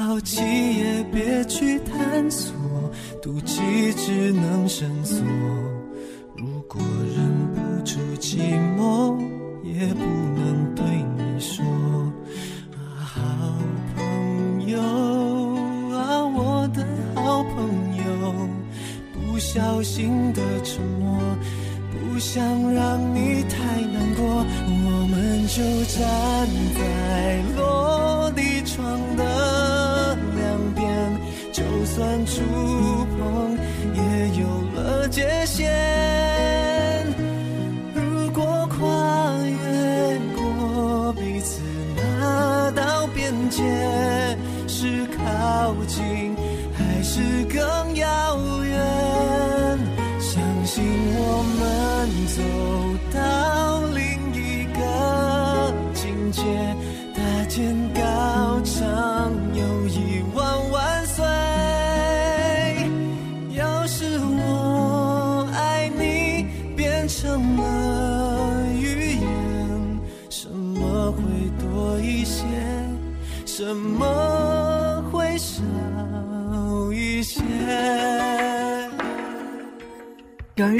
好奇也别去探索，妒忌只能深锁。如果忍不住寂寞，也不能对你说。好朋友啊，我的好朋友，不小心的沉默，不想让你太难过。我们就站。触碰也有了界限。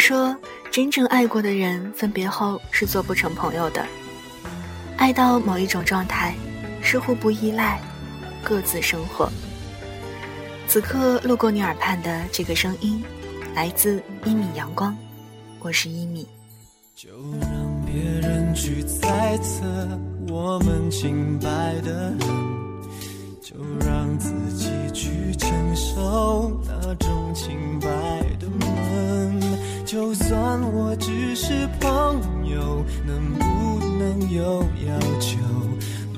说，真正爱过的人分别后是做不成朋友的。爱到某一种状态，是互不依赖，各自生活。此刻路过你耳畔的这个声音，来自一米阳光，我是一米。就让别人去猜测我们清白的，就让自己去承受那种清白。算我只是朋友，能不能有要求？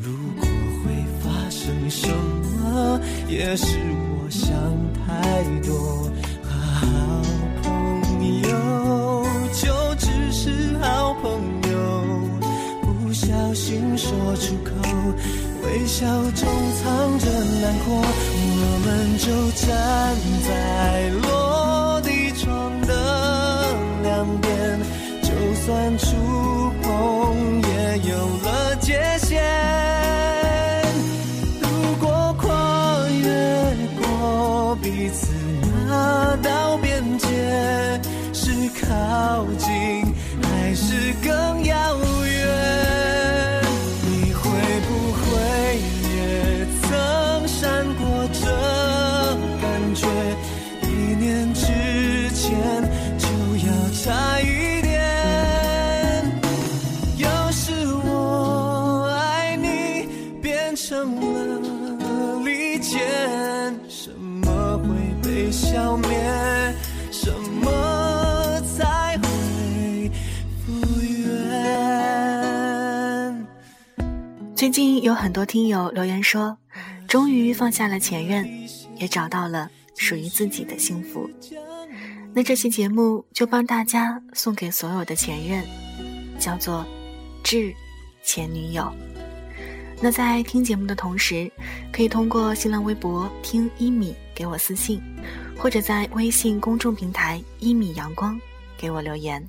如果会发生什么，也是我想太多。好朋友就只是好朋友，不小心说出口，微笑中藏着难过，我们就站在触碰也有了界限。如果跨越过彼此那道边界，是靠近还是更遥远？你会不会也曾闪过这感觉？一念之间。差一点，什么会被消灭？什么才会复原？最近有很多听友留言说，终于放下了前任，也找到了属于自己的幸福。那这期节目就帮大家送给所有的前任，叫做“致前女友”。那在听节目的同时，可以通过新浪微博“听一米”给我私信，或者在微信公众平台“一米阳光”给我留言。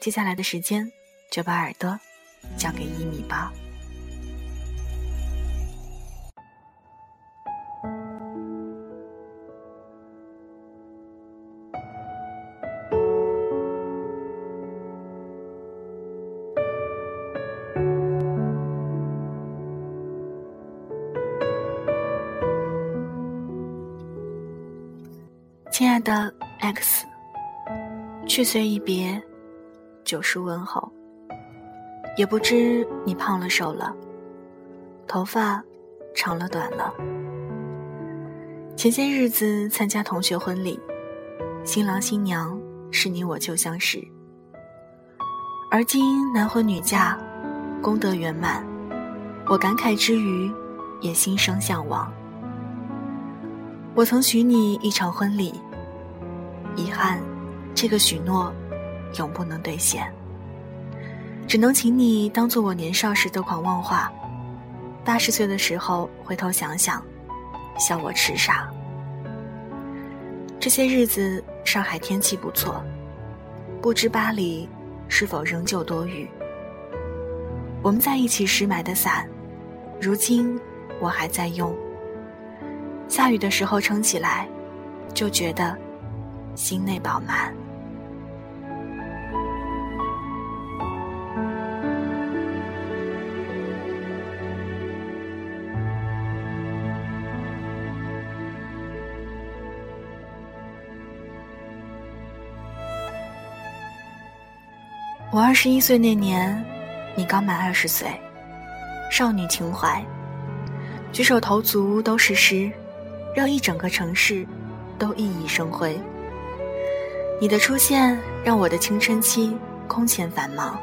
接下来的时间，就把耳朵交给一米吧。亲爱的 X，去岁一别，久书问候。也不知你胖了瘦了，头发长了短了。前些日子参加同学婚礼，新郎新娘是你我旧相识，而今男婚女嫁，功德圆满。我感慨之余，也心生向往。我曾许你一场婚礼，遗憾，这个许诺永不能兑现。只能请你当做我年少时的狂妄话，八十岁的时候回头想想，笑我痴傻。这些日子上海天气不错，不知巴黎是否仍旧多雨。我们在一起时买的伞，如今我还在用。下雨的时候撑起来，就觉得心内饱满。我二十一岁那年，你刚满二十岁，少女情怀，举手投足都是诗，让一整个城市都熠熠生辉。你的出现让我的青春期空前繁忙，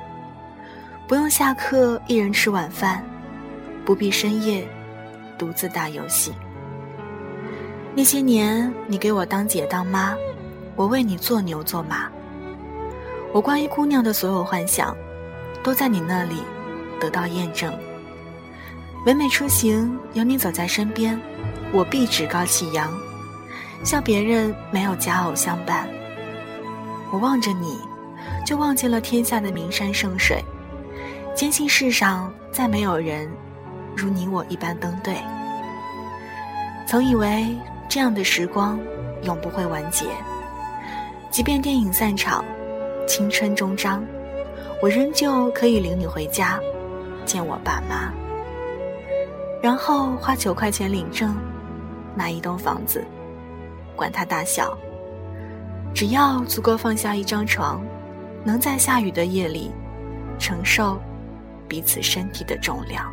不用下课一人吃晚饭，不必深夜独自打游戏。那些年，你给我当姐当妈，我为你做牛做马。我关于姑娘的所有幻想，都在你那里得到验证。每每出行有你走在身边，我必趾高气扬，笑别人没有佳偶相伴。我望着你，就忘记了天下的名山圣水，坚信世上再没有人如你我一般登对。曾以为这样的时光永不会完结，即便电影散场。青春终章，我仍旧可以领你回家，见我爸妈，然后花九块钱领证，买一栋房子，管它大小，只要足够放下一张床，能在下雨的夜里承受彼此身体的重量。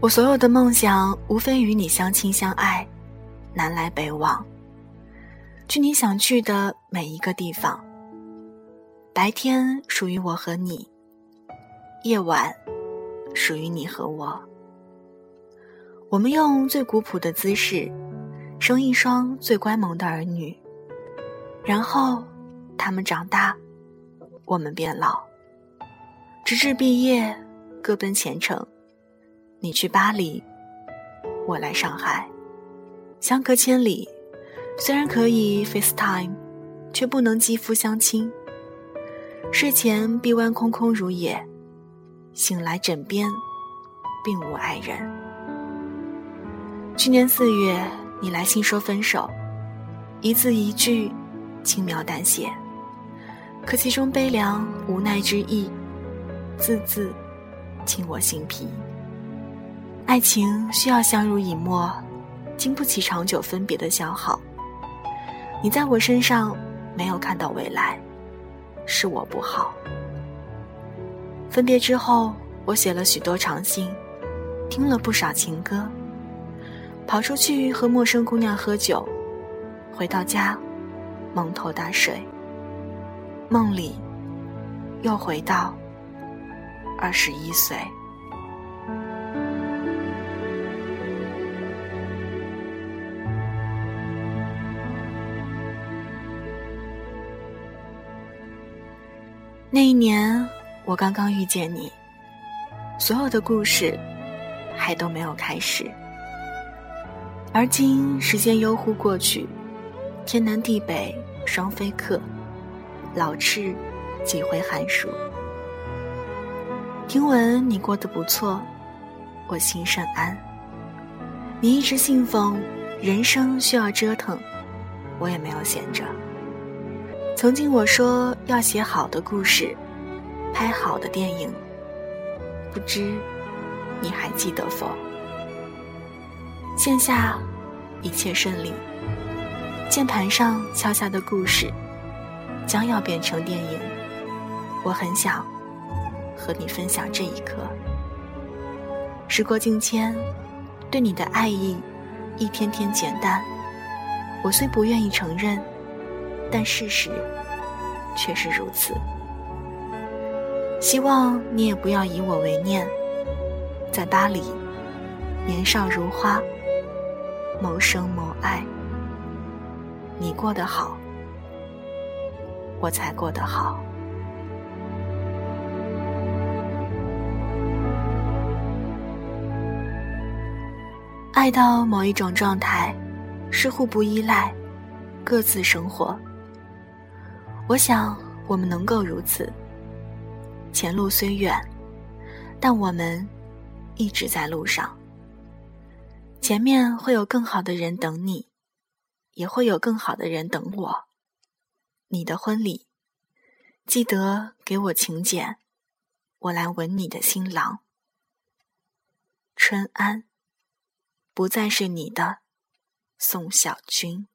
我所有的梦想，无非与你相亲相爱，南来北往，去你想去的每一个地方。白天属于我和你，夜晚属于你和我。我们用最古朴的姿势，生一双最乖萌的儿女，然后他们长大，我们变老，直至毕业，各奔前程。你去巴黎，我来上海，相隔千里，虽然可以 FaceTime，却不能肌肤相亲。睡前臂弯空空如也，醒来枕边并无爱人。去年四月，你来信说分手，一字一句轻描淡写，可其中悲凉无奈之意，字字沁我心脾。爱情需要相濡以沫，经不起长久分别的消耗。你在我身上没有看到未来，是我不好。分别之后，我写了许多长信，听了不少情歌，跑出去和陌生姑娘喝酒，回到家，蒙头大睡。梦里，又回到二十一岁。那一年，我刚刚遇见你，所有的故事还都没有开始。而今时间悠忽过去，天南地北双飞客，老翅几回寒暑。听闻你过得不错，我心甚安。你一直信奉人生需要折腾，我也没有闲着。曾经我说要写好的故事，拍好的电影，不知你还记得否？线下一切顺利，键盘上敲下的故事将要变成电影。我很想和你分享这一刻。时过境迁，对你的爱意一天天减淡。我虽不愿意承认，但事实却是如此。希望你也不要以我为念。在巴黎，年少如花，谋生谋爱。你过得好，我才过得好。爱到某一种状态，是互不依赖，各自生活。我想我们能够如此。前路虽远，但我们一直在路上。前面会有更好的人等你，也会有更好的人等我。你的婚礼，记得给我请柬，我来吻你的新郎。春安。不再是你的，宋小军。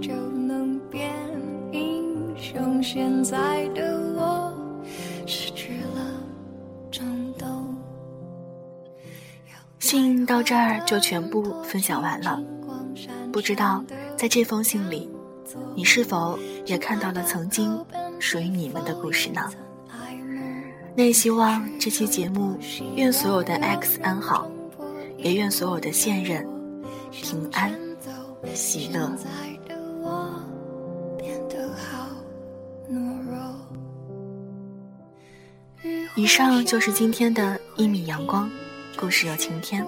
就能变英雄。现在的我失去了冲动。信到这儿就全部分享完了，不知道。在这封信里，你是否也看到了曾经属于你们的故事呢？那希望这期节目，愿所有的 X 安好，也愿所有的现任平安喜乐。以上就是今天的一米阳光故事有晴天，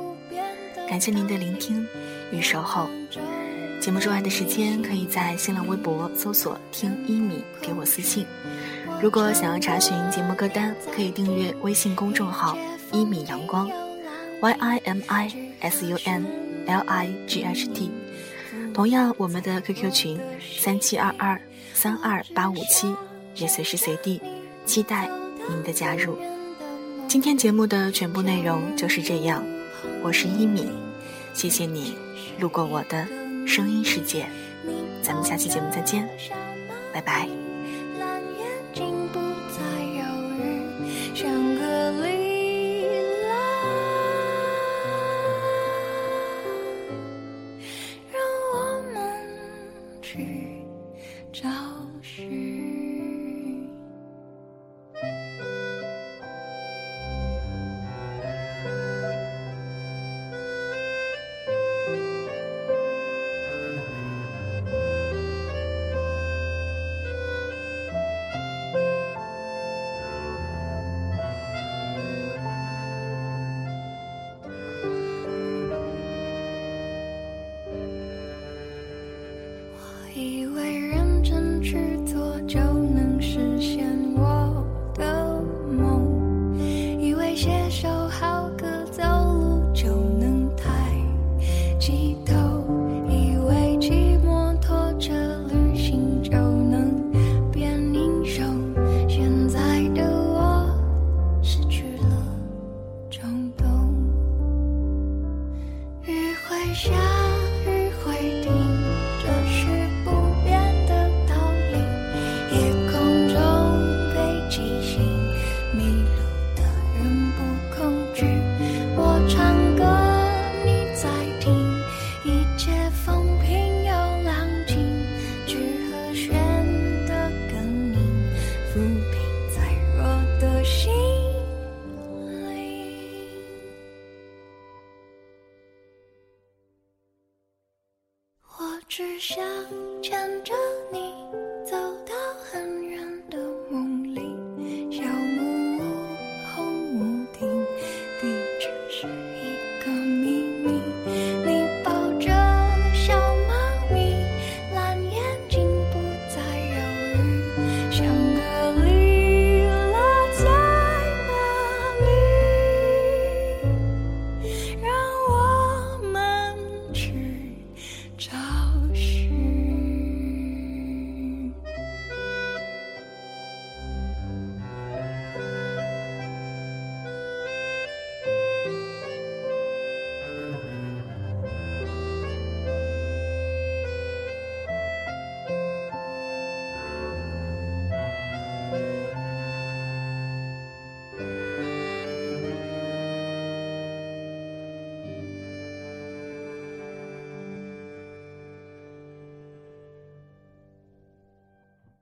感谢您的聆听与守候。节目之外的时间，可以在新浪微博搜索“听一米”给我私信。如果想要查询节目歌单，可以订阅微信公众号“一米阳光 ”（Y I M I S U N L I G H T）。同样，我们的 QQ 群三七二二三二八五七也随时随地期待您的加入。今天节目的全部内容就是这样，我是一米，谢谢你路过我的。声音世界，咱们下期节目再见，拜拜。去找寻